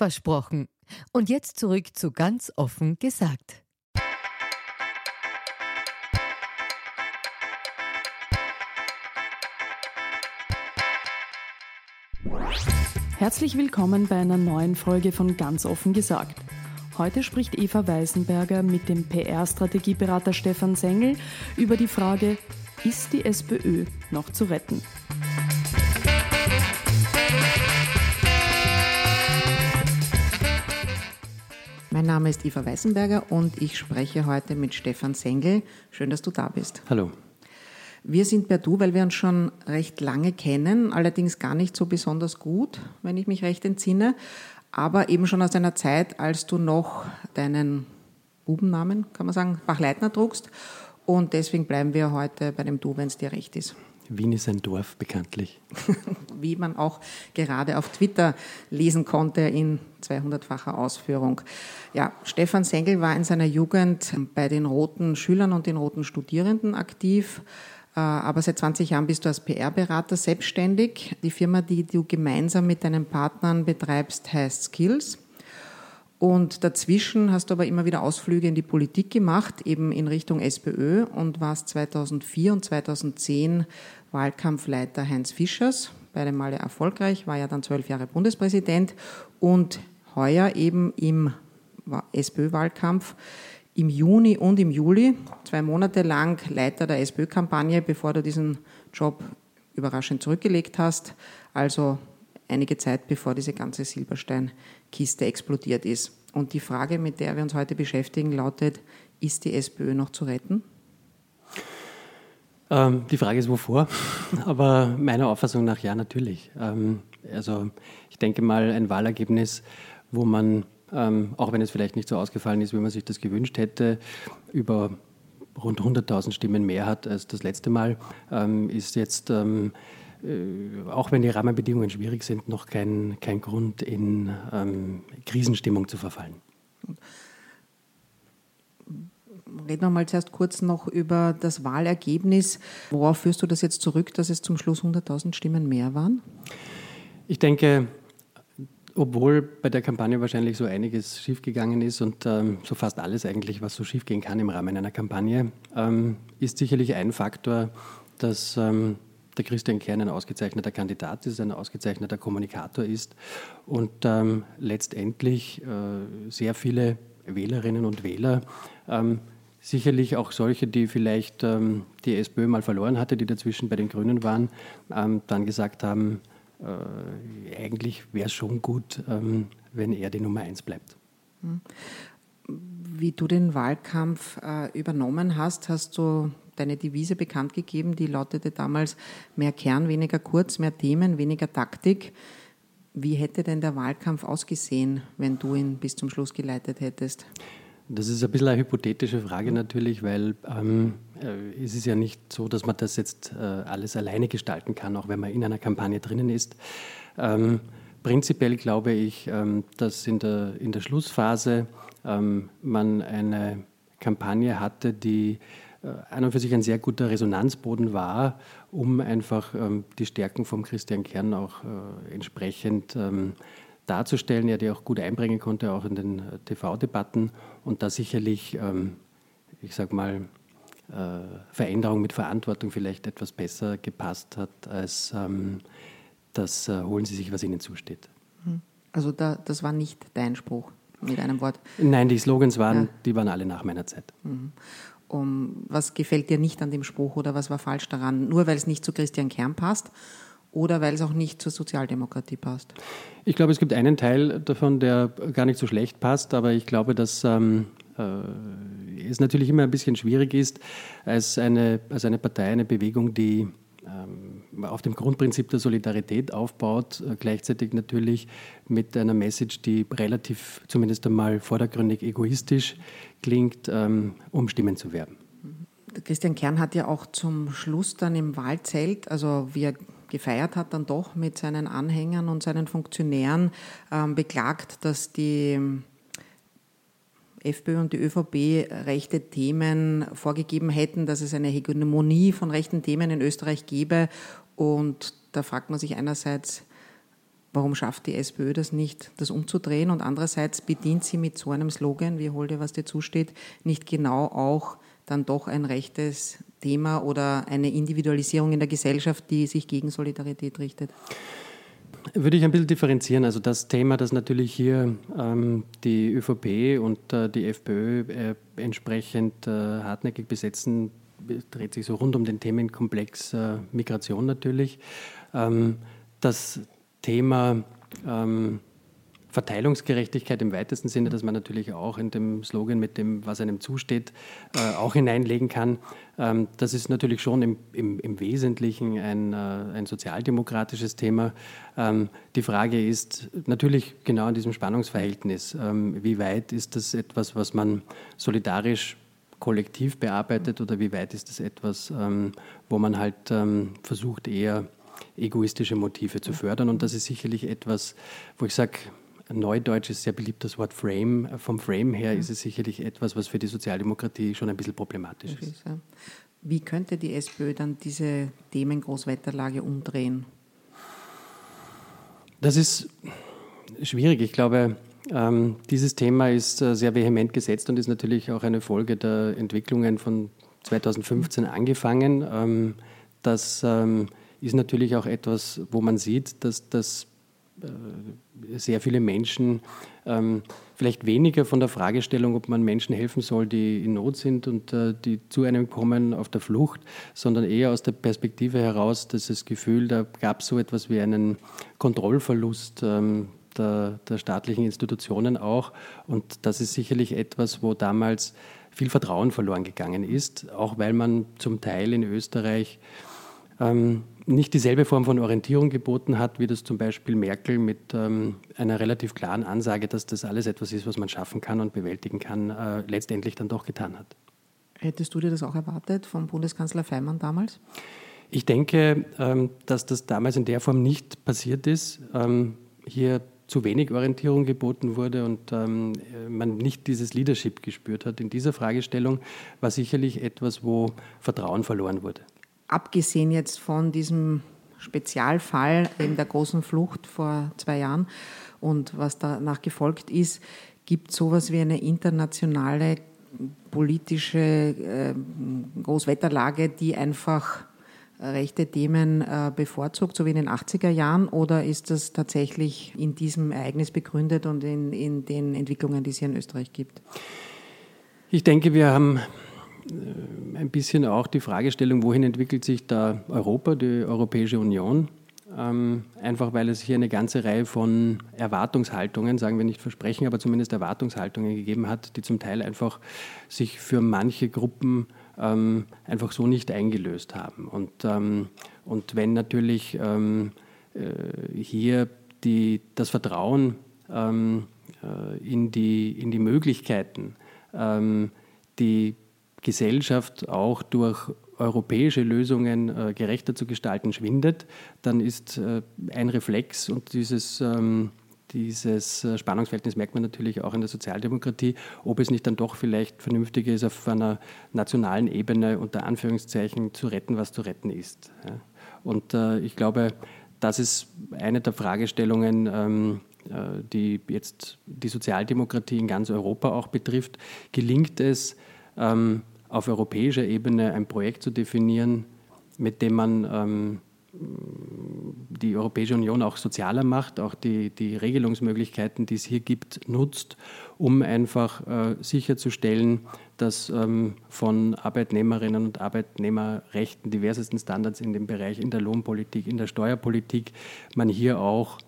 Versprochen. Und jetzt zurück zu ganz offen gesagt. Herzlich willkommen bei einer neuen Folge von Ganz offen gesagt. Heute spricht Eva Weisenberger mit dem PR-Strategieberater Stefan Sengel über die Frage, ist die SPÖ noch zu retten? Mein Name ist Eva Weißenberger und ich spreche heute mit Stefan Sengel. Schön, dass du da bist. Hallo. Wir sind per Du, weil wir uns schon recht lange kennen, allerdings gar nicht so besonders gut, wenn ich mich recht entsinne, aber eben schon aus einer Zeit, als du noch deinen Bubennamen, kann man sagen, Bachleitner trugst und deswegen bleiben wir heute bei dem Du, wenn es dir recht ist. Wien ist ein Dorf, bekanntlich. Wie man auch gerade auf Twitter lesen konnte in 200-facher Ausführung. Ja, Stefan Sengel war in seiner Jugend bei den roten Schülern und den roten Studierenden aktiv. Äh, aber seit 20 Jahren bist du als PR-Berater selbstständig. Die Firma, die du gemeinsam mit deinen Partnern betreibst, heißt Skills. Und dazwischen hast du aber immer wieder Ausflüge in die Politik gemacht, eben in Richtung SPÖ und warst 2004 und 2010 Wahlkampfleiter Heinz Fischers, beide Male erfolgreich, war ja dann zwölf Jahre Bundespräsident und heuer eben im SPÖ-Wahlkampf im Juni und im Juli, zwei Monate lang Leiter der SPÖ-Kampagne, bevor du diesen Job überraschend zurückgelegt hast. Also einige Zeit bevor diese ganze Silbersteinkiste explodiert ist. Und die Frage, mit der wir uns heute beschäftigen, lautet, ist die SPÖ noch zu retten? Ähm, die Frage ist, wovor? Aber meiner Auffassung nach ja, natürlich. Ähm, also ich denke mal, ein Wahlergebnis, wo man, ähm, auch wenn es vielleicht nicht so ausgefallen ist, wie man sich das gewünscht hätte, über rund 100.000 Stimmen mehr hat als das letzte Mal, ähm, ist jetzt ähm, äh, auch wenn die Rahmenbedingungen schwierig sind, noch kein, kein Grund, in ähm, Krisenstimmung zu verfallen. Reden wir mal zuerst kurz noch über das Wahlergebnis. Worauf führst du das jetzt zurück, dass es zum Schluss 100.000 Stimmen mehr waren? Ich denke, obwohl bei der Kampagne wahrscheinlich so einiges schiefgegangen ist und ähm, so fast alles eigentlich, was so schiefgehen kann im Rahmen einer Kampagne, ähm, ist sicherlich ein Faktor, dass ähm, der Christian Kern ein ausgezeichneter Kandidat ist, ein ausgezeichneter Kommunikator ist und ähm, letztendlich äh, sehr viele Wählerinnen und Wähler, ähm, sicherlich auch solche, die vielleicht ähm, die SPÖ mal verloren hatte, die dazwischen bei den Grünen waren, ähm, dann gesagt haben, äh, eigentlich wäre es schon gut, ähm, wenn er die Nummer eins bleibt. Hm. Wie du den Wahlkampf äh, übernommen hast, hast du deine Devise bekannt gegeben, die lautete damals mehr Kern, weniger kurz, mehr Themen, weniger Taktik. Wie hätte denn der Wahlkampf ausgesehen, wenn du ihn bis zum Schluss geleitet hättest? Das ist ein bisschen eine hypothetische Frage natürlich, weil ähm, äh, es ist ja nicht so, dass man das jetzt äh, alles alleine gestalten kann, auch wenn man in einer Kampagne drinnen ist. Ähm, prinzipiell glaube ich, ähm, dass in der, in der Schlussphase ähm, man eine Kampagne hatte, die äh, an und für sich ein sehr guter Resonanzboden war, um einfach ähm, die Stärken vom Christian Kern auch äh, entsprechend ähm, darzustellen, er die auch gut einbringen konnte, auch in den äh, TV-Debatten und da sicherlich, ähm, ich sag mal, äh, Veränderung mit Verantwortung vielleicht etwas besser gepasst hat, als ähm, das äh, holen Sie sich, was Ihnen zusteht. Hm. Also da, das war nicht dein Spruch mit einem Wort. Nein, die Slogans waren, ja. die waren alle nach meiner Zeit. Mhm. Um, was gefällt dir nicht an dem Spruch oder was war falsch daran? Nur weil es nicht zu Christian Kern passt oder weil es auch nicht zur Sozialdemokratie passt? Ich glaube, es gibt einen Teil davon, der gar nicht so schlecht passt, aber ich glaube, dass ähm, äh, es natürlich immer ein bisschen schwierig ist, als eine, als eine Partei, eine Bewegung, die ähm, auf dem Grundprinzip der Solidarität aufbaut, äh, gleichzeitig natürlich mit einer Message, die relativ, zumindest einmal vordergründig egoistisch klingt, ähm, um Stimmen zu werben. Christian Kern hat ja auch zum Schluss dann im Wahlzelt, also wie er gefeiert hat, dann doch mit seinen Anhängern und seinen Funktionären ähm, beklagt, dass die FPÖ und die ÖVP rechte Themen vorgegeben hätten, dass es eine Hegemonie von rechten Themen in Österreich gäbe. Und da fragt man sich einerseits, warum schafft die SPÖ das nicht, das umzudrehen? Und andererseits bedient sie mit so einem Slogan, wie dir, was dir zusteht, nicht genau auch dann doch ein rechtes Thema oder eine Individualisierung in der Gesellschaft, die sich gegen Solidarität richtet? Würde ich ein bisschen differenzieren. Also das Thema, das natürlich hier ähm, die ÖVP und äh, die FPÖ äh, entsprechend äh, hartnäckig besetzen, dreht sich so rund um den Themenkomplex äh, Migration natürlich. Ähm, das Thema ähm, Verteilungsgerechtigkeit im weitesten Sinne, dass man natürlich auch in dem Slogan mit dem, was einem zusteht, äh, auch hineinlegen kann. Ähm, das ist natürlich schon im, im, im Wesentlichen ein, äh, ein, sozialdemokratisches Thema. Ähm, die Frage ist natürlich genau in diesem Spannungsverhältnis, ähm, wie weit ist das etwas, was man solidarisch kollektiv bearbeitet oder wie weit ist das etwas, ähm, wo man halt ähm, versucht, eher egoistische Motive zu fördern. Und das ist sicherlich etwas, wo ich sage, Neudeutsch ist sehr beliebt das Wort Frame. Vom Frame her ist es sicherlich etwas, was für die Sozialdemokratie schon ein bisschen problematisch ist. Wie könnte die SPÖ dann diese Themen-Großwetterlage umdrehen? Das ist schwierig. Ich glaube, ähm, dieses Thema ist äh, sehr vehement gesetzt und ist natürlich auch eine Folge der Entwicklungen von 2015 angefangen. Ähm, das ähm, ist natürlich auch etwas, wo man sieht, dass das sehr viele Menschen ähm, vielleicht weniger von der Fragestellung, ob man Menschen helfen soll, die in Not sind und äh, die zu einem kommen auf der Flucht, sondern eher aus der Perspektive heraus, dass das Gefühl, da gab es so etwas wie einen Kontrollverlust ähm, der, der staatlichen Institutionen auch. Und das ist sicherlich etwas, wo damals viel Vertrauen verloren gegangen ist, auch weil man zum Teil in Österreich ähm, nicht dieselbe Form von Orientierung geboten hat, wie das zum Beispiel Merkel mit ähm, einer relativ klaren Ansage, dass das alles etwas ist, was man schaffen kann und bewältigen kann, äh, letztendlich dann doch getan hat. Hättest du dir das auch erwartet vom Bundeskanzler Feimann damals? Ich denke, ähm, dass das damals in der Form nicht passiert ist. Ähm, hier zu wenig Orientierung geboten wurde und ähm, man nicht dieses Leadership gespürt hat in dieser Fragestellung, war sicherlich etwas, wo Vertrauen verloren wurde abgesehen jetzt von diesem Spezialfall eben der großen Flucht vor zwei Jahren und was danach gefolgt ist, gibt sowas wie eine internationale politische äh, Großwetterlage, die einfach rechte Themen äh, bevorzugt, so wie in den 80er Jahren, oder ist das tatsächlich in diesem Ereignis begründet und in, in den Entwicklungen, die es hier in Österreich gibt? Ich denke, wir haben ein bisschen auch die Fragestellung, wohin entwickelt sich da Europa, die Europäische Union? Ähm, einfach weil es hier eine ganze Reihe von Erwartungshaltungen, sagen wir nicht Versprechen, aber zumindest Erwartungshaltungen gegeben hat, die zum Teil einfach sich für manche Gruppen ähm, einfach so nicht eingelöst haben. Und, ähm, und wenn natürlich ähm, äh, hier die, das Vertrauen ähm, äh, in, die, in die Möglichkeiten, ähm, die Gesellschaft auch durch europäische Lösungen äh, gerechter zu gestalten schwindet, dann ist äh, ein Reflex und dieses, ähm, dieses äh, Spannungsverhältnis merkt man natürlich auch in der Sozialdemokratie, ob es nicht dann doch vielleicht vernünftiger ist, auf einer nationalen Ebene unter Anführungszeichen zu retten, was zu retten ist. Und ich glaube, das ist eine der Fragestellungen, ähm, äh, die jetzt die Sozialdemokratie in ganz Europa auch betrifft. Gelingt es, ähm, auf europäischer Ebene ein Projekt zu definieren, mit dem man ähm, die Europäische Union auch sozialer macht, auch die, die Regelungsmöglichkeiten, die es hier gibt, nutzt, um einfach äh, sicherzustellen, dass ähm, von Arbeitnehmerinnen und Arbeitnehmerrechten, diversesten Standards in dem Bereich, in der Lohnpolitik, in der Steuerpolitik, man hier auch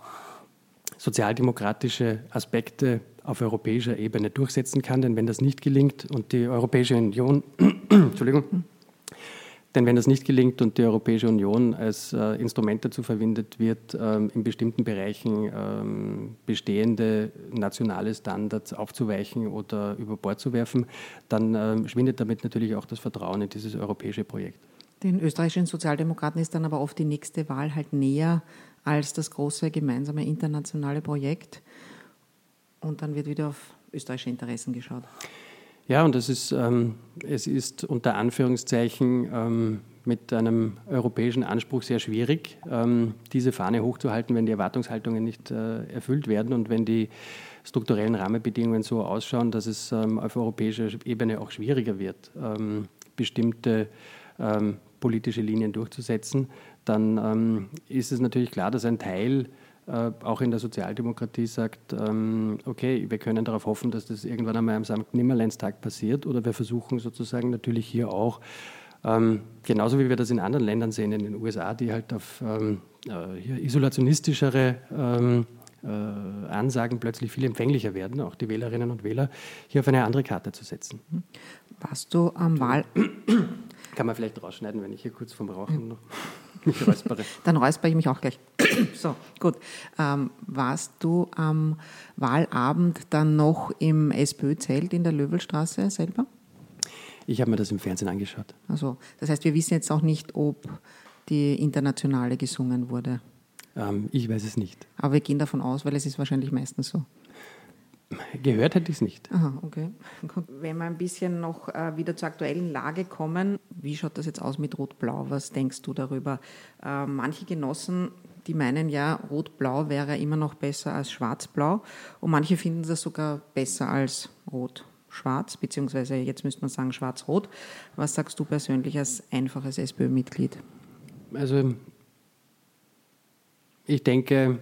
sozialdemokratische Aspekte auf europäischer Ebene durchsetzen kann. Denn wenn das nicht gelingt und die Europäische Union, Entschuldigung, denn wenn das nicht gelingt und die Europäische Union als äh, Instrument dazu verwendet wird, ähm, in bestimmten Bereichen ähm, bestehende nationale Standards aufzuweichen oder über Bord zu werfen, dann ähm, schwindet damit natürlich auch das Vertrauen in dieses europäische Projekt. Den österreichischen Sozialdemokraten ist dann aber oft die nächste Wahl halt näher als das große gemeinsame internationale Projekt. Und dann wird wieder auf österreichische Interessen geschaut. Ja, und es ist, ähm, es ist unter Anführungszeichen ähm, mit einem europäischen Anspruch sehr schwierig, ähm, diese Fahne hochzuhalten, wenn die Erwartungshaltungen nicht äh, erfüllt werden und wenn die strukturellen Rahmenbedingungen so ausschauen, dass es ähm, auf europäischer Ebene auch schwieriger wird, ähm, bestimmte ähm, politische Linien durchzusetzen, dann ist es natürlich klar, dass ein Teil auch in der Sozialdemokratie sagt, ähm, okay, wir können darauf hoffen, dass das irgendwann einmal am St. Nimmerleinstag passiert oder wir versuchen sozusagen natürlich hier auch, ähm, genauso wie wir das in anderen Ländern sehen, in den USA, die halt auf ähm, äh, isolationistischere äh, Ansagen plötzlich viel empfänglicher werden, auch die Wählerinnen und Wähler, hier auf eine andere Karte zu setzen. Warst du am Wahl... Kann man vielleicht rausschneiden, wenn ich hier kurz vom Rauchen noch räuspere. Dann räuspere ich mich auch gleich. so, gut. Ähm, warst du am Wahlabend dann noch im SPÖ-Zelt in der Löwelstraße selber? Ich habe mir das im Fernsehen angeschaut. Also, das heißt, wir wissen jetzt auch nicht, ob die Internationale gesungen wurde. Ähm, ich weiß es nicht. Aber wir gehen davon aus, weil es ist wahrscheinlich meistens so. Gehört hätte ich es nicht. Aha, okay. Gut. Wenn wir ein bisschen noch äh, wieder zur aktuellen Lage kommen, wie schaut das jetzt aus mit Rot-Blau? Was denkst du darüber? Äh, manche Genossen, die meinen ja, Rot-Blau wäre immer noch besser als Schwarz-Blau und manche finden das sogar besser als Rot-Schwarz, beziehungsweise jetzt müsste man sagen Schwarz-Rot. Was sagst du persönlich als einfaches SPÖ-Mitglied? Also ich denke,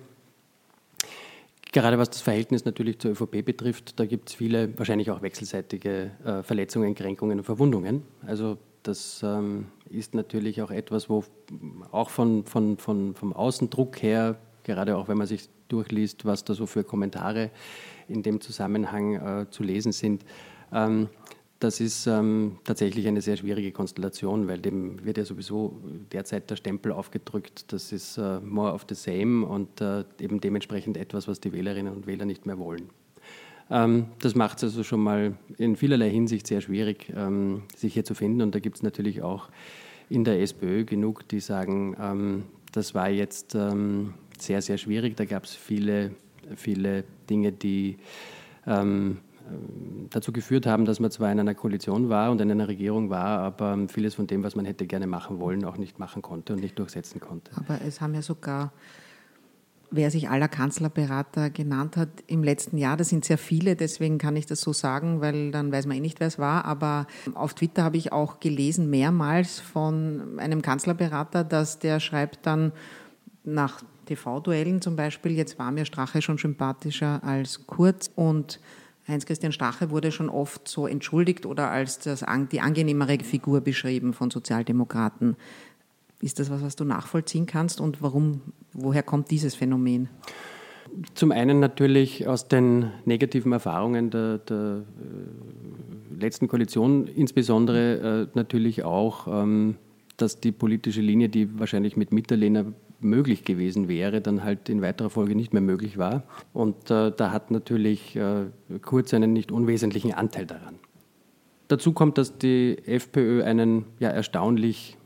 Gerade was das Verhältnis natürlich zur ÖVP betrifft, da gibt es viele, wahrscheinlich auch wechselseitige äh, Verletzungen, Kränkungen und Verwundungen. Also das ähm, ist natürlich auch etwas, wo auch von, von, von, vom Außendruck her, gerade auch wenn man sich durchliest, was da so für Kommentare in dem Zusammenhang äh, zu lesen sind, ähm, das ist ähm, tatsächlich eine sehr schwierige Konstellation, weil dem wird ja sowieso derzeit der Stempel aufgedrückt, das ist äh, more of the same und äh, eben dementsprechend etwas, was die Wählerinnen und Wähler nicht mehr wollen. Ähm, das macht es also schon mal in vielerlei Hinsicht sehr schwierig, ähm, sich hier zu finden. Und da gibt es natürlich auch in der SPÖ genug, die sagen, ähm, das war jetzt ähm, sehr, sehr schwierig, da gab es viele, viele Dinge, die ähm, dazu geführt haben, dass man zwar in einer Koalition war und in einer Regierung war, aber vieles von dem, was man hätte gerne machen wollen, auch nicht machen konnte und nicht durchsetzen konnte. Aber es haben ja sogar, wer sich aller Kanzlerberater genannt hat im letzten Jahr, das sind sehr viele, deswegen kann ich das so sagen, weil dann weiß man eh nicht, wer es war. Aber auf Twitter habe ich auch gelesen, mehrmals von einem Kanzlerberater, dass der schreibt dann nach TV-Duellen zum Beispiel, jetzt war mir Strache schon sympathischer als Kurz und Heinz-Christian Strache wurde schon oft so entschuldigt oder als das, die angenehmere Figur beschrieben von Sozialdemokraten. Ist das was, was du nachvollziehen kannst und warum, woher kommt dieses Phänomen? Zum einen natürlich aus den negativen Erfahrungen der, der äh, letzten Koalition, insbesondere äh, natürlich auch, ähm, dass die politische Linie, die wahrscheinlich mit Mitterlehner möglich gewesen wäre, dann halt in weiterer Folge nicht mehr möglich war. Und äh, da hat natürlich äh, Kurz einen nicht unwesentlichen Anteil daran. Dazu kommt, dass die FPÖ einen ja erstaunlich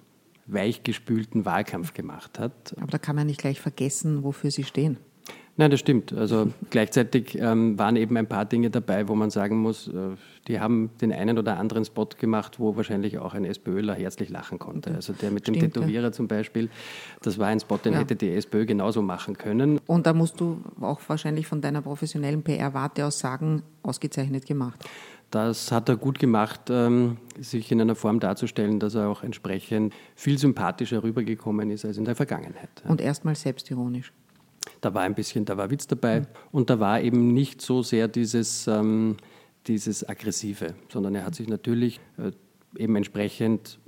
weichgespülten Wahlkampf gemacht hat. Aber da kann man nicht gleich vergessen, wofür sie stehen. Nein, das stimmt. Also gleichzeitig ähm, waren eben ein paar Dinge dabei, wo man sagen muss, äh, die haben den einen oder anderen Spot gemacht, wo wahrscheinlich auch ein SPÖler herzlich lachen konnte. Also der mit stimmt, dem Tätowierer ja. zum Beispiel, das war ein Spot, den ja. hätte die SPÖ genauso machen können. Und da musst du auch wahrscheinlich von deiner professionellen PR-Warte aus sagen, ausgezeichnet gemacht. das hat er gut gemacht, ähm, sich in einer Form darzustellen, dass er auch entsprechend viel sympathischer rübergekommen ist als in der Vergangenheit. Und erstmal selbstironisch. Da war ein bisschen, da war Witz dabei mhm. und da war eben nicht so sehr dieses, ähm, dieses Aggressive, sondern er hat sich natürlich äh, eben entsprechend,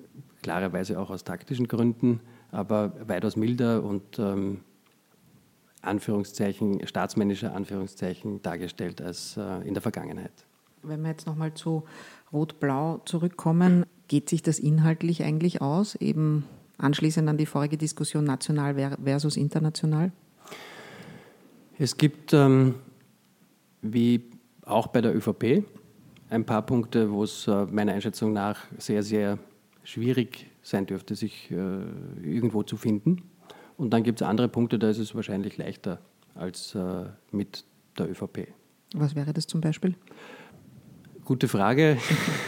klarerweise auch aus taktischen Gründen, aber weitaus milder und ähm, Anführungszeichen, staatsmännischer Anführungszeichen dargestellt als äh, in der Vergangenheit. Wenn wir jetzt nochmal zu Rot-Blau zurückkommen, geht sich das inhaltlich eigentlich aus, eben anschließend an die vorige Diskussion national versus international? Es gibt, ähm, wie auch bei der ÖVP, ein paar Punkte, wo es äh, meiner Einschätzung nach sehr, sehr schwierig sein dürfte, sich äh, irgendwo zu finden. Und dann gibt es andere Punkte, da ist es wahrscheinlich leichter als äh, mit der ÖVP. Was wäre das zum Beispiel? Gute Frage.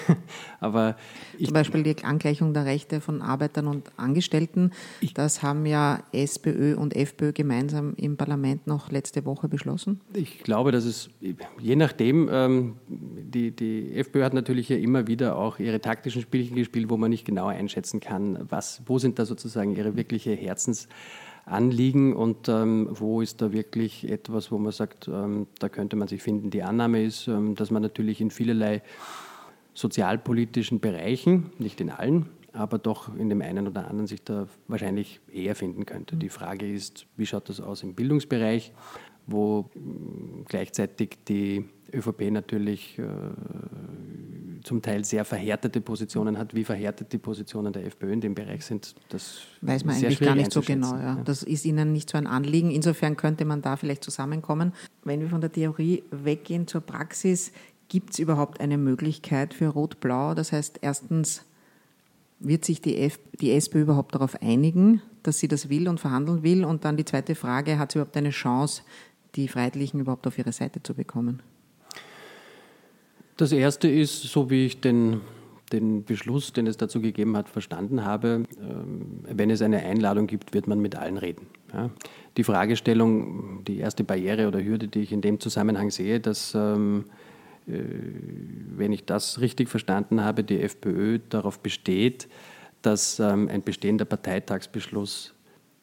Aber Zum Beispiel die Angleichung der Rechte von Arbeitern und Angestellten. Das haben ja SPÖ und FPÖ gemeinsam im Parlament noch letzte Woche beschlossen. Ich glaube, dass es je nachdem, ähm, die, die FPÖ hat natürlich ja immer wieder auch ihre taktischen Spielchen gespielt, wo man nicht genau einschätzen kann, was, wo sind da sozusagen ihre wirkliche Herzens Anliegen und ähm, wo ist da wirklich etwas, wo man sagt, ähm, da könnte man sich finden. Die Annahme ist, ähm, dass man natürlich in vielerlei sozialpolitischen Bereichen, nicht in allen, aber doch in dem einen oder anderen sich da wahrscheinlich eher finden könnte. Die Frage ist, wie schaut das aus im Bildungsbereich, wo mm, gleichzeitig die ÖVP natürlich äh, zum Teil sehr verhärtete Positionen hat. Wie verhärtet die Positionen der FPÖ in dem Bereich sind, das weiß man eigentlich gar nicht so genau. Ja. Das ist Ihnen nicht so ein Anliegen. Insofern könnte man da vielleicht zusammenkommen. Wenn wir von der Theorie weggehen zur Praxis, gibt es überhaupt eine Möglichkeit für Rot-Blau? Das heißt, erstens, wird sich die, F die SPÖ überhaupt darauf einigen, dass sie das will und verhandeln will? Und dann die zweite Frage, hat sie überhaupt eine Chance, die Freiheitlichen überhaupt auf ihre Seite zu bekommen? Das erste ist, so wie ich den, den Beschluss, den es dazu gegeben hat, verstanden habe, ähm, wenn es eine Einladung gibt, wird man mit allen reden. Ja. Die Fragestellung, die erste Barriere oder Hürde, die ich in dem Zusammenhang sehe, dass, ähm, äh, wenn ich das richtig verstanden habe, die FPÖ darauf besteht, dass ähm, ein bestehender Parteitagsbeschluss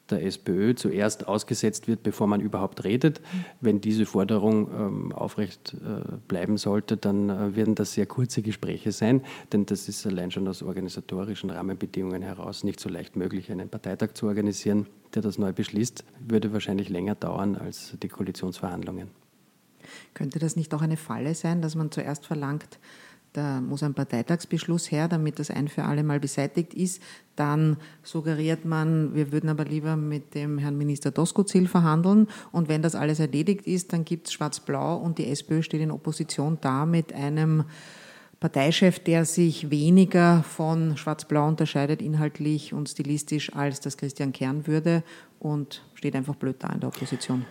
der SPÖ zuerst ausgesetzt wird, bevor man überhaupt redet. Wenn diese Forderung ähm, aufrecht äh, bleiben sollte, dann äh, werden das sehr kurze Gespräche sein, denn das ist allein schon aus organisatorischen Rahmenbedingungen heraus nicht so leicht möglich, einen Parteitag zu organisieren, der das neu beschließt, würde wahrscheinlich länger dauern als die Koalitionsverhandlungen. Könnte das nicht auch eine Falle sein, dass man zuerst verlangt, da muss ein Parteitagsbeschluss her, damit das ein für alle Mal beseitigt ist. Dann suggeriert man, wir würden aber lieber mit dem Herrn Minister Doskozil verhandeln. Und wenn das alles erledigt ist, dann gibt es Schwarz-Blau und die SPÖ steht in Opposition da mit einem Parteichef, der sich weniger von Schwarz-Blau unterscheidet inhaltlich und stilistisch, als das Christian Kern würde und steht einfach blöd da in der Opposition.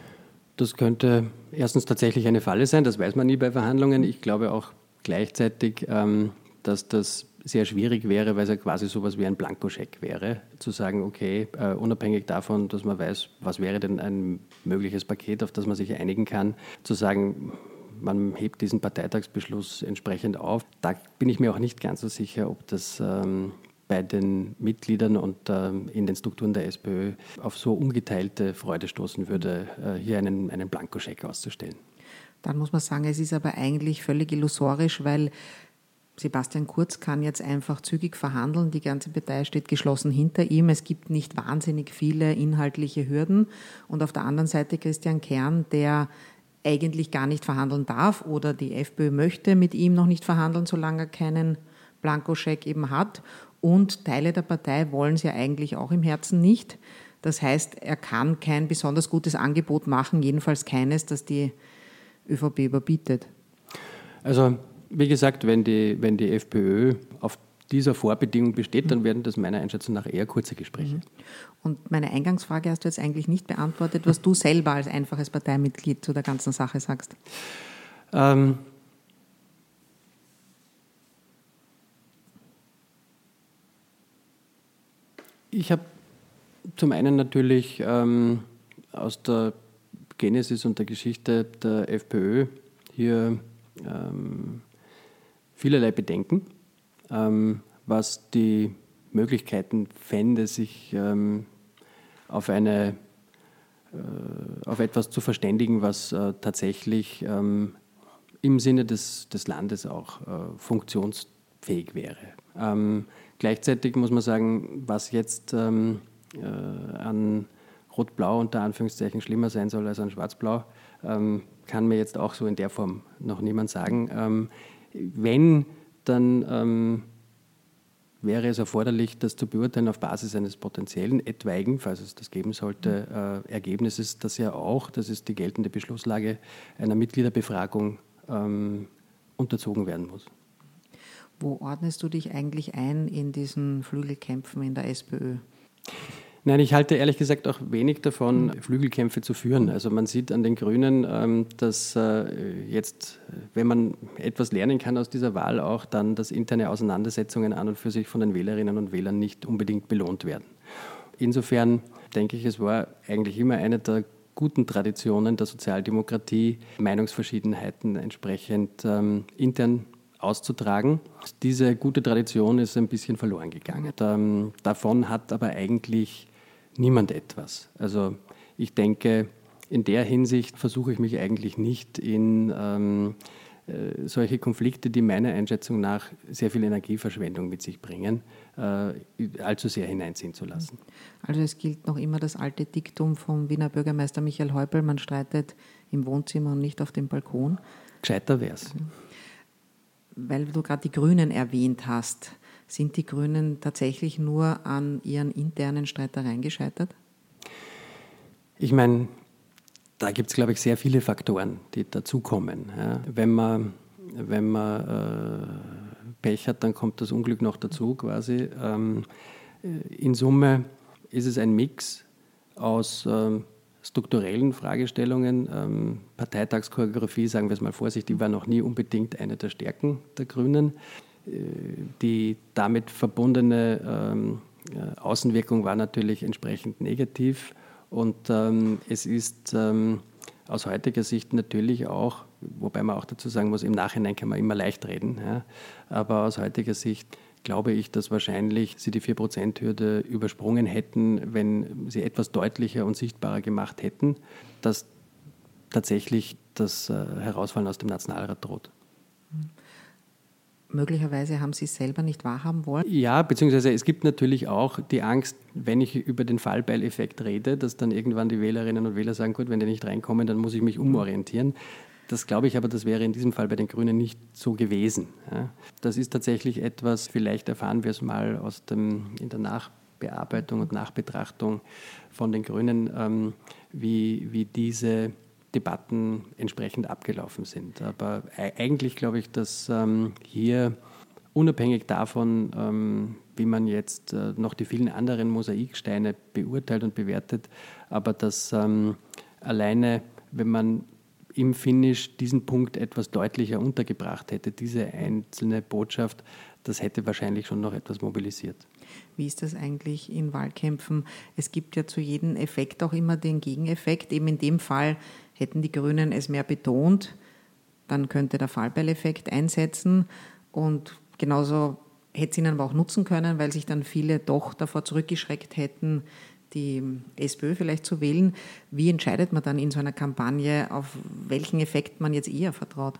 Das könnte erstens tatsächlich eine Falle sein, das weiß man nie bei Verhandlungen. Ich glaube auch gleichzeitig, ähm, dass das sehr schwierig wäre, weil es ja quasi so etwas wie ein Blankoscheck wäre, zu sagen, okay, uh, unabhängig davon, dass man weiß, was wäre denn ein mögliches Paket, auf das man sich einigen kann, zu sagen, man hebt diesen Parteitagsbeschluss entsprechend auf. Da bin ich mir auch nicht ganz so sicher, ob das ähm, bei den Mitgliedern und ähm, in den Strukturen der SPÖ auf so ungeteilte Freude stoßen würde, äh, hier einen, einen Blankoscheck auszustellen. Dann muss man sagen, es ist aber eigentlich völlig illusorisch, weil Sebastian Kurz kann jetzt einfach zügig verhandeln. Die ganze Partei steht geschlossen hinter ihm. Es gibt nicht wahnsinnig viele inhaltliche Hürden. Und auf der anderen Seite Christian Kern, der eigentlich gar nicht verhandeln darf oder die FPÖ möchte mit ihm noch nicht verhandeln, solange er keinen Blankoscheck eben hat. Und Teile der Partei wollen es ja eigentlich auch im Herzen nicht. Das heißt, er kann kein besonders gutes Angebot machen, jedenfalls keines, das die ÖVP überbietet? Also wie gesagt, wenn die, wenn die FPÖ auf dieser Vorbedingung besteht, dann werden das meiner Einschätzung nach eher kurze Gespräche. Mhm. Und meine Eingangsfrage hast du jetzt eigentlich nicht beantwortet, was du selber als einfaches Parteimitglied zu der ganzen Sache sagst. Ähm, ich habe zum einen natürlich ähm, aus der Genesis und der Geschichte der FPÖ hier ähm, vielerlei Bedenken, ähm, was die Möglichkeiten fände, sich ähm, auf, eine, äh, auf etwas zu verständigen, was äh, tatsächlich ähm, im Sinne des, des Landes auch äh, funktionsfähig wäre. Ähm, gleichzeitig muss man sagen, was jetzt ähm, äh, an Rot-Blau unter Anführungszeichen schlimmer sein soll als an Schwarz-Blau, ähm, kann mir jetzt auch so in der Form noch niemand sagen. Ähm, wenn, dann ähm, wäre es erforderlich, das zu beurteilen auf Basis eines potenziellen etwaigen, falls es das geben sollte, äh, Ergebnisses, das ja auch, das ist die geltende Beschlusslage, einer Mitgliederbefragung ähm, unterzogen werden muss. Wo ordnest du dich eigentlich ein in diesen Flügelkämpfen in der SPÖ? Nein, ich halte ehrlich gesagt auch wenig davon, Flügelkämpfe zu führen. Also man sieht an den Grünen, ähm, dass äh, jetzt, wenn man etwas lernen kann aus dieser Wahl, auch dann, dass interne Auseinandersetzungen an und für sich von den Wählerinnen und Wählern nicht unbedingt belohnt werden. Insofern denke ich, es war eigentlich immer eine der guten Traditionen der Sozialdemokratie, Meinungsverschiedenheiten entsprechend ähm, intern auszutragen. Diese gute Tradition ist ein bisschen verloren gegangen. Ähm, davon hat aber eigentlich niemand etwas. Also ich denke, in der Hinsicht versuche ich mich eigentlich nicht in ähm, äh, solche Konflikte, die meiner Einschätzung nach sehr viel Energieverschwendung mit sich bringen, äh, allzu sehr hineinziehen zu lassen. Also es gilt noch immer das alte Diktum vom Wiener Bürgermeister Michael Häupl, man streitet im Wohnzimmer und nicht auf dem Balkon. Gescheiter wäre es. Weil du gerade die Grünen erwähnt hast, sind die Grünen tatsächlich nur an ihren internen Streitereien gescheitert? Ich meine, da gibt es, glaube ich, sehr viele Faktoren, die dazukommen. Ja. Wenn man, wenn man äh, Pech hat, dann kommt das Unglück noch dazu quasi. Ähm, in Summe ist es ein Mix aus ähm, strukturellen Fragestellungen. Ähm, Parteitagschoreografie, sagen wir es mal vorsichtig, war noch nie unbedingt eine der Stärken der Grünen die damit verbundene ähm, äh, Außenwirkung war natürlich entsprechend negativ. Und ähm, es ist ähm, aus heutiger Sicht natürlich auch, wobei man auch dazu sagen muss, im Nachhinein kann man immer leicht reden, ja, aber aus heutiger Sicht glaube ich, dass wahrscheinlich sie die 4%-Hürde übersprungen hätten, wenn sie etwas deutlicher und sichtbarer gemacht hätten, dass tatsächlich das äh, Herausfallen aus dem Nationalrat droht. Mhm möglicherweise haben Sie es selber nicht wahrhaben wollen? Ja, beziehungsweise es gibt natürlich auch die Angst, wenn ich über den Fallbeileffekt rede, dass dann irgendwann die Wählerinnen und Wähler sagen, gut, wenn die nicht reinkommen, dann muss ich mich umorientieren. Das glaube ich aber, das wäre in diesem Fall bei den Grünen nicht so gewesen. Das ist tatsächlich etwas, vielleicht erfahren wir es mal aus dem, in der Nachbearbeitung und Nachbetrachtung von den Grünen, ähm, wie, wie diese Debatten entsprechend abgelaufen sind. Aber eigentlich glaube ich, dass ähm, hier unabhängig davon, ähm, wie man jetzt äh, noch die vielen anderen Mosaiksteine beurteilt und bewertet, aber dass ähm, alleine, wenn man im Finish diesen Punkt etwas deutlicher untergebracht hätte, diese einzelne Botschaft, das hätte wahrscheinlich schon noch etwas mobilisiert. Wie ist das eigentlich in Wahlkämpfen? Es gibt ja zu jedem Effekt auch immer den Gegeneffekt. Eben in dem Fall hätten die Grünen es mehr betont, dann könnte der Fallbeileffekt einsetzen und genauso hätte es ihnen aber auch nutzen können, weil sich dann viele doch davor zurückgeschreckt hätten, die SPÖ vielleicht zu wählen. Wie entscheidet man dann in so einer Kampagne, auf welchen Effekt man jetzt eher vertraut?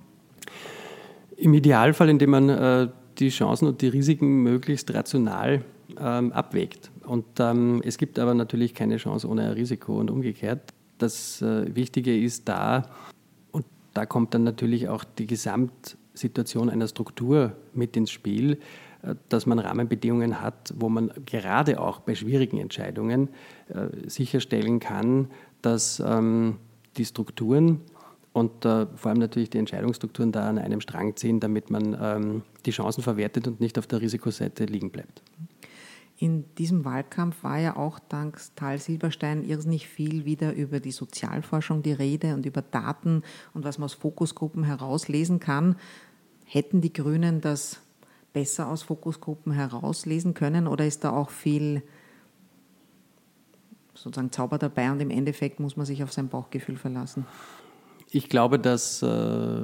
Im Idealfall, indem man äh, die Chancen und die Risiken möglichst rational ähm, abwägt. Und ähm, es gibt aber natürlich keine Chance ohne ein Risiko und umgekehrt. Das äh, Wichtige ist da, und da kommt dann natürlich auch die Gesamtsituation einer Struktur mit ins Spiel, äh, dass man Rahmenbedingungen hat, wo man gerade auch bei schwierigen Entscheidungen äh, sicherstellen kann, dass ähm, die Strukturen und vor allem natürlich die Entscheidungsstrukturen da an einem Strang ziehen, damit man ähm, die Chancen verwertet und nicht auf der Risikoseite liegen bleibt. In diesem Wahlkampf war ja auch dank Tal Silberstein irrsinnig viel wieder über die Sozialforschung die Rede und über Daten und was man aus Fokusgruppen herauslesen kann. Hätten die Grünen das besser aus Fokusgruppen herauslesen können oder ist da auch viel sozusagen Zauber dabei und im Endeffekt muss man sich auf sein Bauchgefühl verlassen? Ich glaube, dass äh,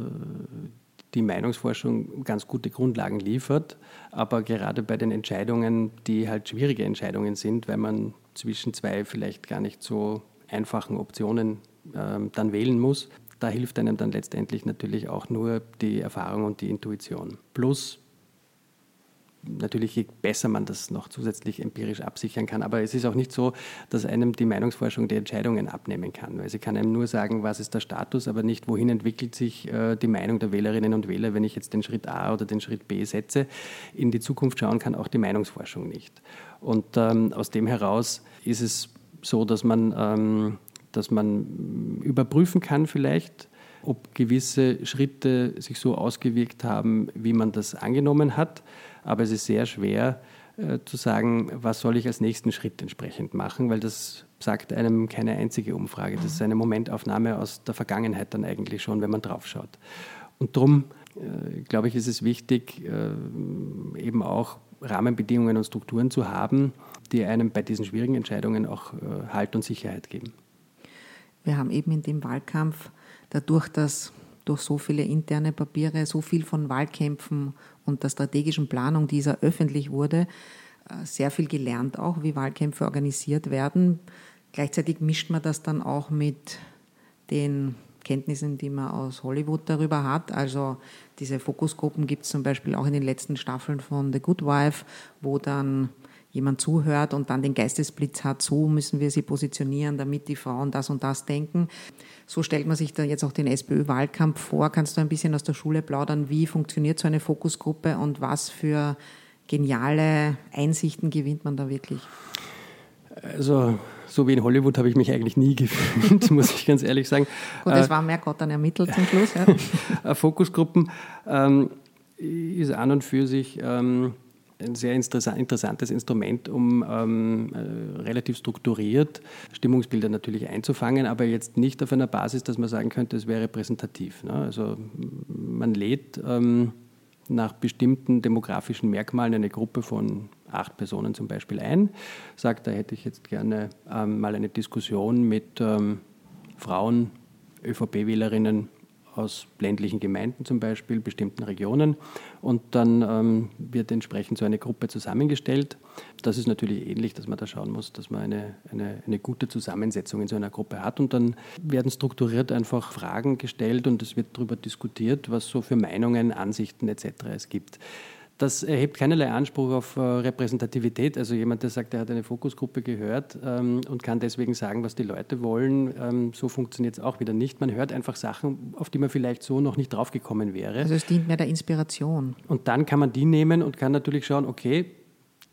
die Meinungsforschung ganz gute Grundlagen liefert, aber gerade bei den Entscheidungen, die halt schwierige Entscheidungen sind, weil man zwischen zwei vielleicht gar nicht so einfachen Optionen äh, dann wählen muss, da hilft einem dann letztendlich natürlich auch nur die Erfahrung und die Intuition. Plus natürlich, je besser man das noch zusätzlich empirisch absichern kann. Aber es ist auch nicht so, dass einem die Meinungsforschung die Entscheidungen abnehmen kann. Weil sie kann einem nur sagen, was ist der Status, aber nicht, wohin entwickelt sich äh, die Meinung der Wählerinnen und Wähler, wenn ich jetzt den Schritt A oder den Schritt B setze. In die Zukunft schauen kann auch die Meinungsforschung nicht. Und ähm, aus dem heraus ist es so, dass man, ähm, dass man überprüfen kann vielleicht, ob gewisse Schritte sich so ausgewirkt haben, wie man das angenommen hat aber es ist sehr schwer äh, zu sagen, was soll ich als nächsten Schritt entsprechend machen, weil das sagt einem keine einzige Umfrage. Das ist eine Momentaufnahme aus der Vergangenheit dann eigentlich schon, wenn man draufschaut. Und darum, äh, glaube ich, ist es wichtig, äh, eben auch Rahmenbedingungen und Strukturen zu haben, die einem bei diesen schwierigen Entscheidungen auch äh, Halt und Sicherheit geben. Wir haben eben in dem Wahlkampf dadurch, dass durch so viele interne Papiere, so viel von Wahlkämpfen und der strategischen Planung dieser öffentlich wurde, äh, sehr viel gelernt auch, wie Wahlkämpfe organisiert werden. Gleichzeitig mischt man das dann auch mit den Kenntnissen, die man aus Hollywood darüber hat. Also diese Fokusgruppen gibt es zum Beispiel auch in den letzten Staffeln von The Good Wife, wo dann jemand zuhört und dann den Geistesblitz hat, so müssen wir sie positionieren, damit die Frauen das und das denken. So stellt man sich da jetzt auch den SPÖ-Wahlkampf vor. Kannst du ein bisschen aus der Schule plaudern, wie funktioniert so eine Fokusgruppe und was für geniale Einsichten gewinnt man da wirklich? Also, so wie in Hollywood habe ich mich eigentlich nie gefühlt, muss ich ganz ehrlich sagen. Gut, es äh, war mehr Gott dann ermittelt zum Schluss. Ja. Fokusgruppen ähm, ist an und für sich ähm, ein sehr interessantes Instrument, um ähm, äh, relativ strukturiert Stimmungsbilder natürlich einzufangen, aber jetzt nicht auf einer Basis, dass man sagen könnte, es wäre repräsentativ. Ne? Also man lädt ähm, nach bestimmten demografischen Merkmalen eine Gruppe von acht Personen zum Beispiel ein, sagt, da hätte ich jetzt gerne ähm, mal eine Diskussion mit ähm, Frauen, ÖVP-Wählerinnen aus ländlichen Gemeinden zum Beispiel, bestimmten Regionen. Und dann ähm, wird entsprechend so eine Gruppe zusammengestellt. Das ist natürlich ähnlich, dass man da schauen muss, dass man eine, eine, eine gute Zusammensetzung in so einer Gruppe hat. Und dann werden strukturiert einfach Fragen gestellt und es wird darüber diskutiert, was so für Meinungen, Ansichten etc. es gibt. Das erhebt keinerlei Anspruch auf äh, Repräsentativität. Also jemand, der sagt, er hat eine Fokusgruppe gehört ähm, und kann deswegen sagen, was die Leute wollen, ähm, so funktioniert es auch wieder nicht. Man hört einfach Sachen, auf die man vielleicht so noch nicht draufgekommen wäre. Also es dient mehr der Inspiration. Und dann kann man die nehmen und kann natürlich schauen, okay,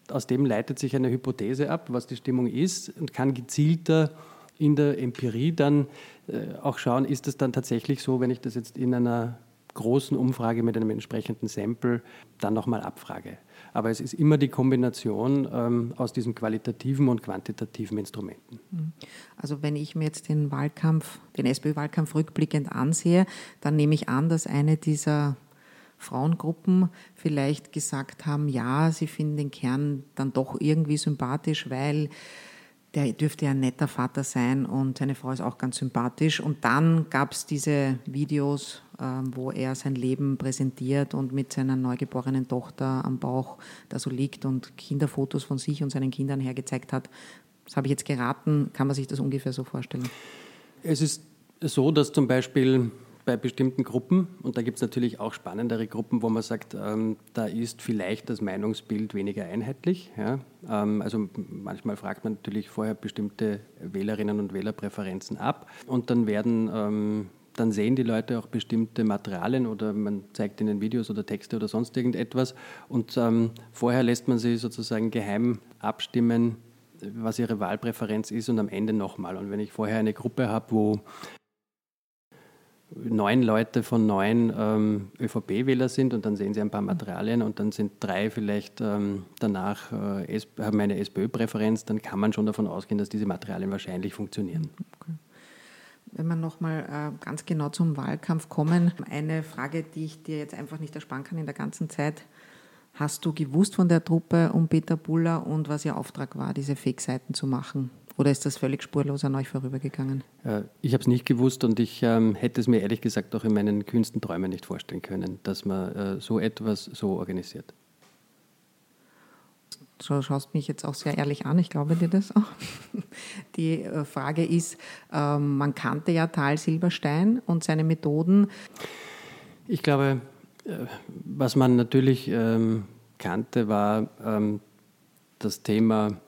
aus dem leitet sich eine Hypothese ab, was die Stimmung ist und kann gezielter in der Empirie dann äh, auch schauen, ist es dann tatsächlich so, wenn ich das jetzt in einer großen Umfrage mit einem entsprechenden Sample dann nochmal abfrage. Aber es ist immer die Kombination ähm, aus diesen qualitativen und quantitativen Instrumenten. Mhm. Also wenn ich mir jetzt den Wahlkampf, den SPÖ-Wahlkampf rückblickend ansehe, dann nehme ich an, dass eine dieser Frauengruppen vielleicht gesagt haben, ja, sie finden den Kern dann doch irgendwie sympathisch, weil der dürfte ja ein netter Vater sein und seine Frau ist auch ganz sympathisch. Und dann gab es diese Videos, ähm, wo er sein Leben präsentiert und mit seiner neugeborenen Tochter am Bauch da so liegt und Kinderfotos von sich und seinen Kindern hergezeigt hat. Das habe ich jetzt geraten. Kann man sich das ungefähr so vorstellen? Es ist so, dass zum Beispiel bei bestimmten Gruppen, und da gibt es natürlich auch spannendere Gruppen, wo man sagt, ähm, da ist vielleicht das Meinungsbild weniger einheitlich. Ja? Ähm, also manchmal fragt man natürlich vorher bestimmte Wählerinnen und Wählerpräferenzen ab und dann werden ähm, dann sehen die Leute auch bestimmte Materialien oder man zeigt ihnen Videos oder Texte oder sonst irgendetwas und ähm, vorher lässt man sie sozusagen geheim abstimmen, was ihre Wahlpräferenz ist und am Ende nochmal. Und wenn ich vorher eine Gruppe habe, wo neun Leute von neun ähm, ÖVP-Wähler sind und dann sehen sie ein paar Materialien und dann sind drei vielleicht ähm, danach äh, haben eine SPÖ-Präferenz, dann kann man schon davon ausgehen, dass diese Materialien wahrscheinlich funktionieren. Okay. Wenn wir nochmal äh, ganz genau zum Wahlkampf kommen, eine Frage, die ich dir jetzt einfach nicht ersparen kann in der ganzen Zeit. Hast du gewusst von der Truppe um Peter Buller und was ihr Auftrag war, diese Fake-Seiten zu machen? Oder ist das völlig spurlos an euch vorübergegangen? Äh, ich habe es nicht gewusst und ich ähm, hätte es mir ehrlich gesagt auch in meinen kühnsten Träumen nicht vorstellen können, dass man äh, so etwas so organisiert. Du schaust mich jetzt auch sehr ehrlich an, ich glaube dir das auch. Die äh, Frage ist, ähm, man kannte ja Tal Silberstein und seine Methoden. Ich glaube, äh, was man natürlich ähm, kannte, war ähm, das Thema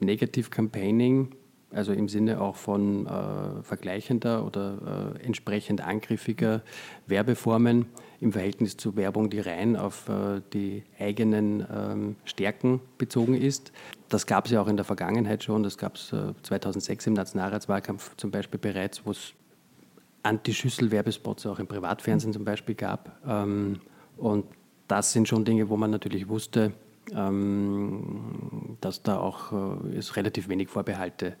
Negative Campaigning, also im Sinne auch von äh, vergleichender oder äh, entsprechend angriffiger Werbeformen im Verhältnis zu Werbung, die rein auf äh, die eigenen ähm, Stärken bezogen ist. Das gab es ja auch in der Vergangenheit schon. Das gab es 2006 im Nationalratswahlkampf zum Beispiel bereits, wo es Anti-Schüssel-Werbespots auch im Privatfernsehen zum Beispiel gab. Ähm, und das sind schon Dinge, wo man natürlich wusste, dass da auch äh, es relativ wenig Vorbehalte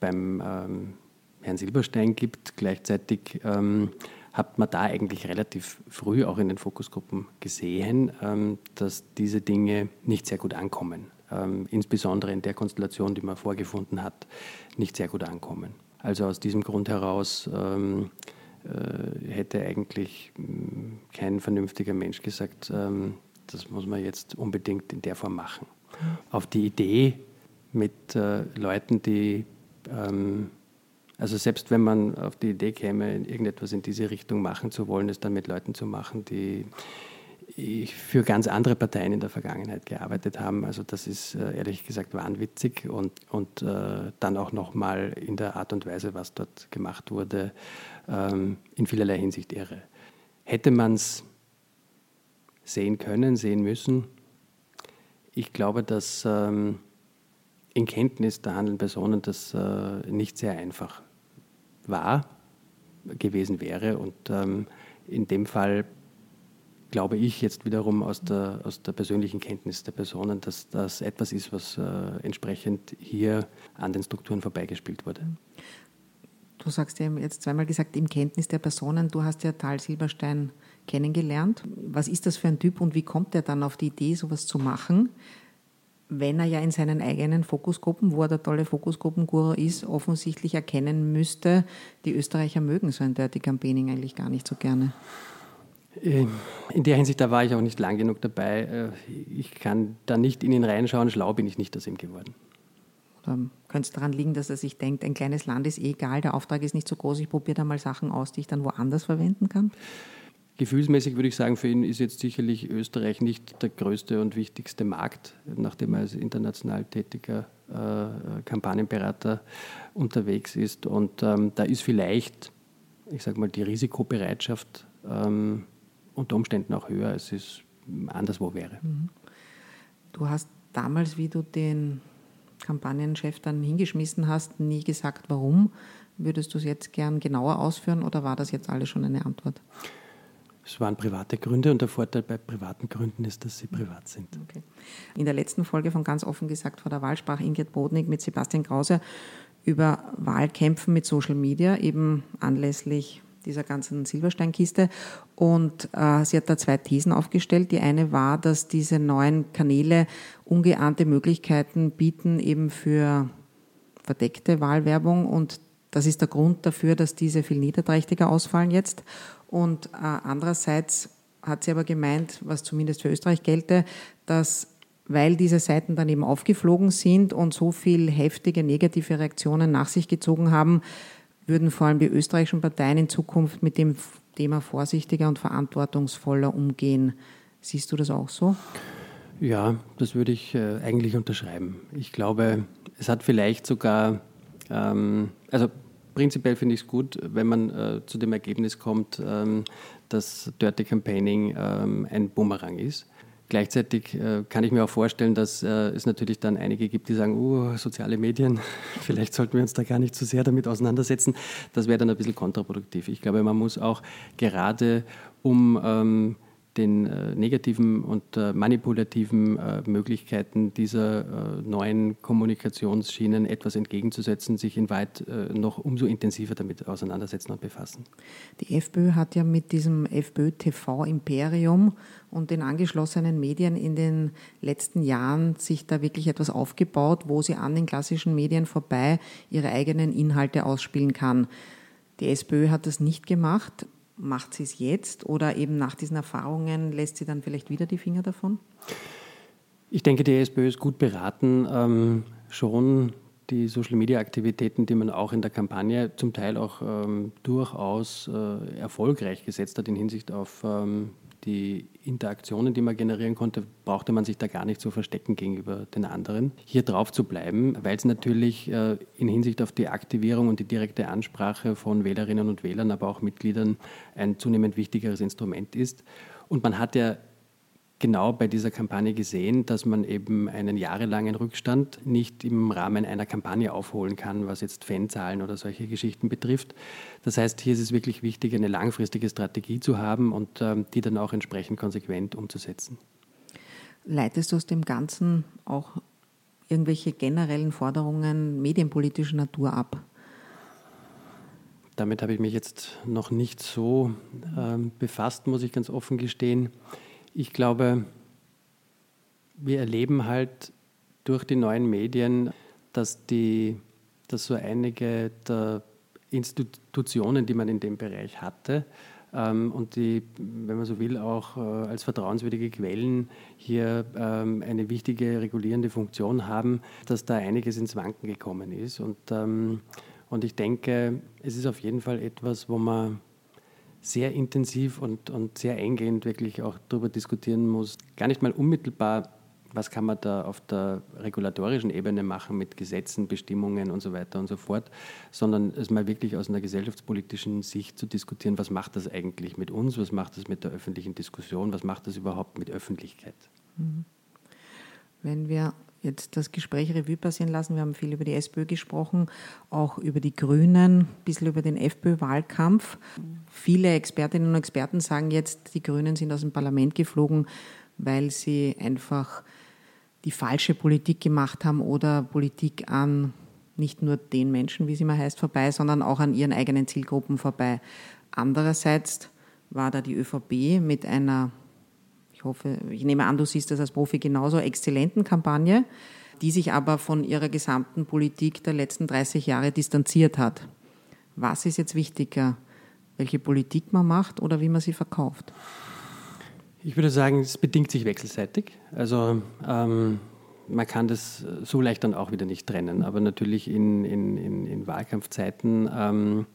beim ähm, Herrn Silberstein gibt. Gleichzeitig ähm, hat man da eigentlich relativ früh auch in den Fokusgruppen gesehen, ähm, dass diese Dinge nicht sehr gut ankommen. Ähm, insbesondere in der Konstellation, die man vorgefunden hat, nicht sehr gut ankommen. Also aus diesem Grund heraus ähm, äh, hätte eigentlich mh, kein vernünftiger Mensch gesagt, ähm, das muss man jetzt unbedingt in der Form machen. Auf die Idee mit äh, Leuten, die, ähm, also selbst wenn man auf die Idee käme, irgendetwas in diese Richtung machen zu wollen, es dann mit Leuten zu machen, die für ganz andere Parteien in der Vergangenheit gearbeitet haben. Also das ist äh, ehrlich gesagt wahnwitzig und, und äh, dann auch nochmal in der Art und Weise, was dort gemacht wurde, ähm, in vielerlei Hinsicht irre. Hätte man es sehen können, sehen müssen. Ich glaube, dass ähm, in Kenntnis der handelnden Personen das äh, nicht sehr einfach war, gewesen wäre. Und ähm, in dem Fall glaube ich jetzt wiederum aus der, aus der persönlichen Kenntnis der Personen, dass das etwas ist, was äh, entsprechend hier an den Strukturen vorbeigespielt wurde. Du sagst ja jetzt zweimal gesagt, im Kenntnis der Personen. Du hast ja Tal Silberstein kennengelernt. Was ist das für ein Typ und wie kommt er dann auf die Idee, sowas zu machen, wenn er ja in seinen eigenen Fokusgruppen, wo er der tolle Fokusgruppenguru ist, offensichtlich erkennen müsste, die Österreicher mögen so ein Dirty Campaigning eigentlich gar nicht so gerne? Äh, in der Hinsicht, da war ich auch nicht lang genug dabei. Äh, ich kann da nicht in ihn reinschauen, schlau bin ich nicht aus ihm geworden. Oder könnte es daran liegen, dass er sich denkt, ein kleines Land ist eh egal, der Auftrag ist nicht so groß, ich probiere da mal Sachen aus, die ich dann woanders verwenden kann? Gefühlsmäßig würde ich sagen, für ihn ist jetzt sicherlich Österreich nicht der größte und wichtigste Markt, nachdem er als international tätiger äh, Kampagnenberater unterwegs ist. Und ähm, da ist vielleicht, ich sage mal, die Risikobereitschaft ähm, unter Umständen auch höher, als es anderswo wäre. Mhm. Du hast damals, wie du den Kampagnenchef dann hingeschmissen hast, nie gesagt, warum. Würdest du es jetzt gern genauer ausführen oder war das jetzt alles schon eine Antwort? Es waren private Gründe und der Vorteil bei privaten Gründen ist, dass sie privat sind. Okay. In der letzten Folge von ganz offen gesagt vor der Wahl sprach Ingrid Bodnig mit Sebastian Krause über Wahlkämpfen mit Social Media, eben anlässlich dieser ganzen Silbersteinkiste. Und äh, sie hat da zwei Thesen aufgestellt. Die eine war, dass diese neuen Kanäle ungeahnte Möglichkeiten bieten, eben für verdeckte Wahlwerbung. Und das ist der Grund dafür, dass diese viel niederträchtiger ausfallen jetzt. Und äh, andererseits hat sie aber gemeint, was zumindest für Österreich gelte, dass weil diese Seiten dann eben aufgeflogen sind und so viel heftige negative Reaktionen nach sich gezogen haben, würden vor allem die österreichischen Parteien in Zukunft mit dem Thema vorsichtiger und verantwortungsvoller umgehen. Siehst du das auch so? Ja, das würde ich äh, eigentlich unterschreiben. Ich glaube, es hat vielleicht sogar, ähm, also prinzipiell finde ich es gut, wenn man äh, zu dem Ergebnis kommt, ähm, dass Dirty Campaigning ähm, ein Bumerang ist. Gleichzeitig äh, kann ich mir auch vorstellen, dass äh, es natürlich dann einige gibt, die sagen, uh, soziale Medien, vielleicht sollten wir uns da gar nicht zu so sehr damit auseinandersetzen. Das wäre dann ein bisschen kontraproduktiv. Ich glaube, man muss auch gerade, um ähm, den äh, negativen und äh, manipulativen äh, Möglichkeiten dieser neuen Kommunikationsschienen etwas entgegenzusetzen, sich in weit noch umso intensiver damit auseinandersetzen und befassen. Die FPÖ hat ja mit diesem FPÖ-TV-Imperium und den angeschlossenen Medien in den letzten Jahren sich da wirklich etwas aufgebaut, wo sie an den klassischen Medien vorbei ihre eigenen Inhalte ausspielen kann. Die SPÖ hat das nicht gemacht macht sie es jetzt oder eben nach diesen Erfahrungen lässt sie dann vielleicht wieder die Finger davon? Ich denke, die SPÖ ist gut beraten, ähm, schon die Social-Media-Aktivitäten, die man auch in der Kampagne zum Teil auch ähm, durchaus äh, erfolgreich gesetzt hat in Hinsicht auf ähm, die Interaktionen, die man generieren konnte, brauchte man sich da gar nicht zu verstecken gegenüber den anderen. Hier drauf zu bleiben, weil es natürlich äh, in Hinsicht auf die Aktivierung und die direkte Ansprache von Wählerinnen und Wählern, aber auch Mitgliedern ein zunehmend wichtigeres Instrument ist. Und man hat ja genau bei dieser Kampagne gesehen, dass man eben einen jahrelangen Rückstand nicht im Rahmen einer Kampagne aufholen kann, was jetzt Fanzahlen oder solche Geschichten betrifft. Das heißt, hier ist es wirklich wichtig, eine langfristige Strategie zu haben und ähm, die dann auch entsprechend konsequent umzusetzen. Leitest du aus dem Ganzen auch irgendwelche generellen Forderungen medienpolitischer Natur ab? Damit habe ich mich jetzt noch nicht so ähm, befasst, muss ich ganz offen gestehen ich glaube, wir erleben halt durch die neuen Medien, dass, die, dass so einige der Institutionen, die man in dem Bereich hatte, ähm, und die, wenn man so will, auch äh, als vertrauenswürdige Quellen hier ähm, eine wichtige regulierende Funktion haben, dass da einiges ins Wanken gekommen ist. Und, ähm, und ich denke, es ist auf jeden Fall etwas, wo man sehr intensiv und, und sehr eingehend wirklich auch darüber diskutieren muss. Gar nicht mal unmittelbar, was kann man da auf der regulatorischen Ebene machen mit Gesetzen, Bestimmungen und so weiter und so fort, sondern es mal wirklich aus einer gesellschaftspolitischen Sicht zu diskutieren, was macht das eigentlich mit uns, was macht das mit der öffentlichen Diskussion, was macht das überhaupt mit Öffentlichkeit. Mhm. Wenn wir jetzt das Gespräch Revue passieren lassen. Wir haben viel über die SPÖ gesprochen, auch über die Grünen, ein bisschen über den FPÖ-Wahlkampf. Viele Expertinnen und Experten sagen jetzt, die Grünen sind aus dem Parlament geflogen, weil sie einfach die falsche Politik gemacht haben oder Politik an nicht nur den Menschen, wie sie immer heißt, vorbei, sondern auch an ihren eigenen Zielgruppen vorbei. Andererseits war da die ÖVP mit einer ich hoffe, ich nehme an, du siehst das als Profi genauso, exzellenten Kampagne, die sich aber von ihrer gesamten Politik der letzten 30 Jahre distanziert hat. Was ist jetzt wichtiger? Welche Politik man macht oder wie man sie verkauft? Ich würde sagen, es bedingt sich wechselseitig. Also ähm, man kann das so leicht dann auch wieder nicht trennen. Aber natürlich in, in, in, in Wahlkampfzeiten, ähm,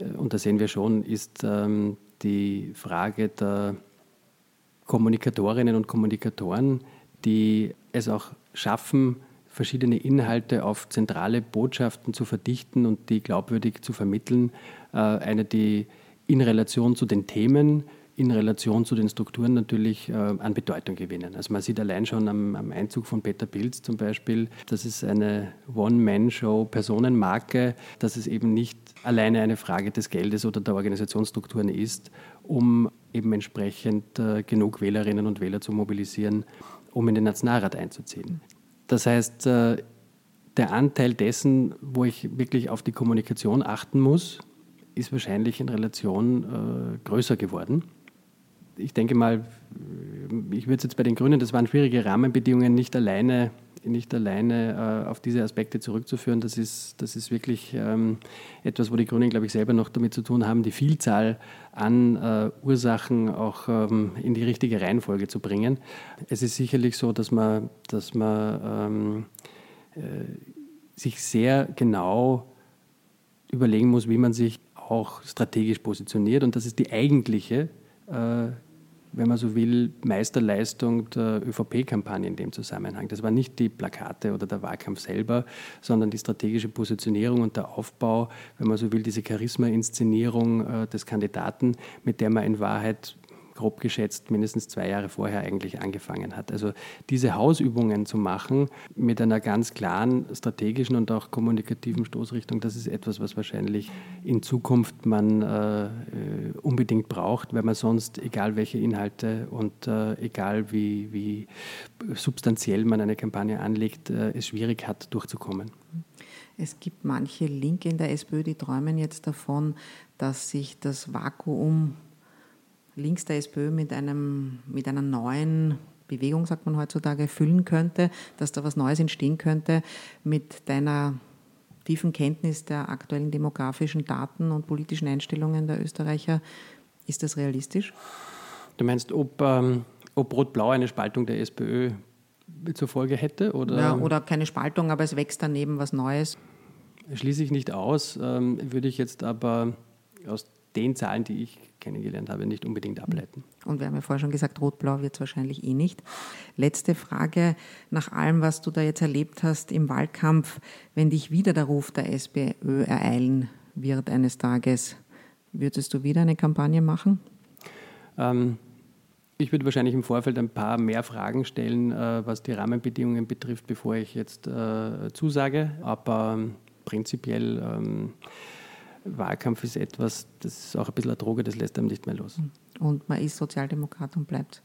äh, und da sehen wir schon, ist ähm, die Frage der Kommunikatorinnen und Kommunikatoren, die es auch schaffen, verschiedene Inhalte auf zentrale Botschaften zu verdichten und die glaubwürdig zu vermitteln. Äh, eine, die in Relation zu den Themen, in Relation zu den Strukturen natürlich äh, an Bedeutung gewinnen. Also man sieht allein schon am, am Einzug von Peter Pilz zum Beispiel, das ist eine One-Man-Show, Personenmarke, dass es eben nicht alleine eine Frage des Geldes oder der Organisationsstrukturen ist, um eben entsprechend äh, genug Wählerinnen und Wähler zu mobilisieren, um in den Nationalrat einzuziehen. Das heißt, äh, der Anteil dessen, wo ich wirklich auf die Kommunikation achten muss, ist wahrscheinlich in Relation äh, größer geworden. Ich denke mal, ich würde es jetzt bei den Grünen, das waren schwierige Rahmenbedingungen, nicht alleine nicht alleine äh, auf diese Aspekte zurückzuführen. Das ist, das ist wirklich ähm, etwas, wo die Grünen, glaube ich, selber noch damit zu tun haben, die Vielzahl an äh, Ursachen auch ähm, in die richtige Reihenfolge zu bringen. Es ist sicherlich so, dass man, dass man ähm, äh, sich sehr genau überlegen muss, wie man sich auch strategisch positioniert. Und das ist die eigentliche äh, wenn man so will, Meisterleistung der ÖVP-Kampagne in dem Zusammenhang. Das war nicht die Plakate oder der Wahlkampf selber, sondern die strategische Positionierung und der Aufbau, wenn man so will, diese Charisma-Inszenierung äh, des Kandidaten, mit der man in Wahrheit grob geschätzt mindestens zwei Jahre vorher eigentlich angefangen hat. Also diese Hausübungen zu machen mit einer ganz klaren strategischen und auch kommunikativen Stoßrichtung, das ist etwas, was wahrscheinlich in Zukunft man äh, unbedingt braucht, weil man sonst, egal welche Inhalte und äh, egal wie, wie substanziell man eine Kampagne anlegt, äh, es schwierig hat, durchzukommen. Es gibt manche Linke in der SPÖ, die träumen jetzt davon, dass sich das Vakuum links der SPÖ mit, einem, mit einer neuen Bewegung, sagt man heutzutage, füllen könnte, dass da was Neues entstehen könnte mit deiner tiefen Kenntnis der aktuellen demografischen Daten und politischen Einstellungen der Österreicher. Ist das realistisch? Du meinst, ob, ähm, ob Rot-Blau eine Spaltung der SPÖ zur Folge hätte? Oder? Ja, oder keine Spaltung, aber es wächst daneben was Neues. Schließe ich nicht aus, ähm, würde ich jetzt aber aus den Zahlen, die ich kennengelernt habe, nicht unbedingt ableiten. Und wir haben ja vorher schon gesagt, Rot-Blau wird es wahrscheinlich eh nicht. Letzte Frage, nach allem, was du da jetzt erlebt hast im Wahlkampf, wenn dich wieder der Ruf der SPÖ ereilen wird eines Tages, würdest du wieder eine Kampagne machen? Ähm, ich würde wahrscheinlich im Vorfeld ein paar mehr Fragen stellen, äh, was die Rahmenbedingungen betrifft, bevor ich jetzt äh, zusage. Aber ähm, prinzipiell ähm, Wahlkampf ist etwas, das ist auch ein bisschen eine Droge, das lässt einem nicht mehr los. Und man ist Sozialdemokrat und bleibt.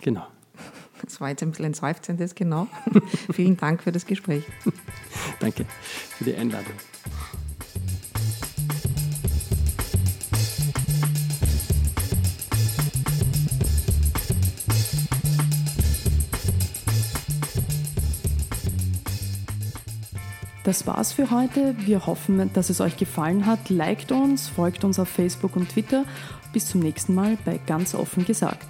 Genau. Das war jetzt ein bisschen ein seufzendes, genau. Vielen Dank für das Gespräch. Danke für die Einladung. Das war's für heute. Wir hoffen, dass es euch gefallen hat. Liked uns, folgt uns auf Facebook und Twitter. Bis zum nächsten Mal bei Ganz offen gesagt.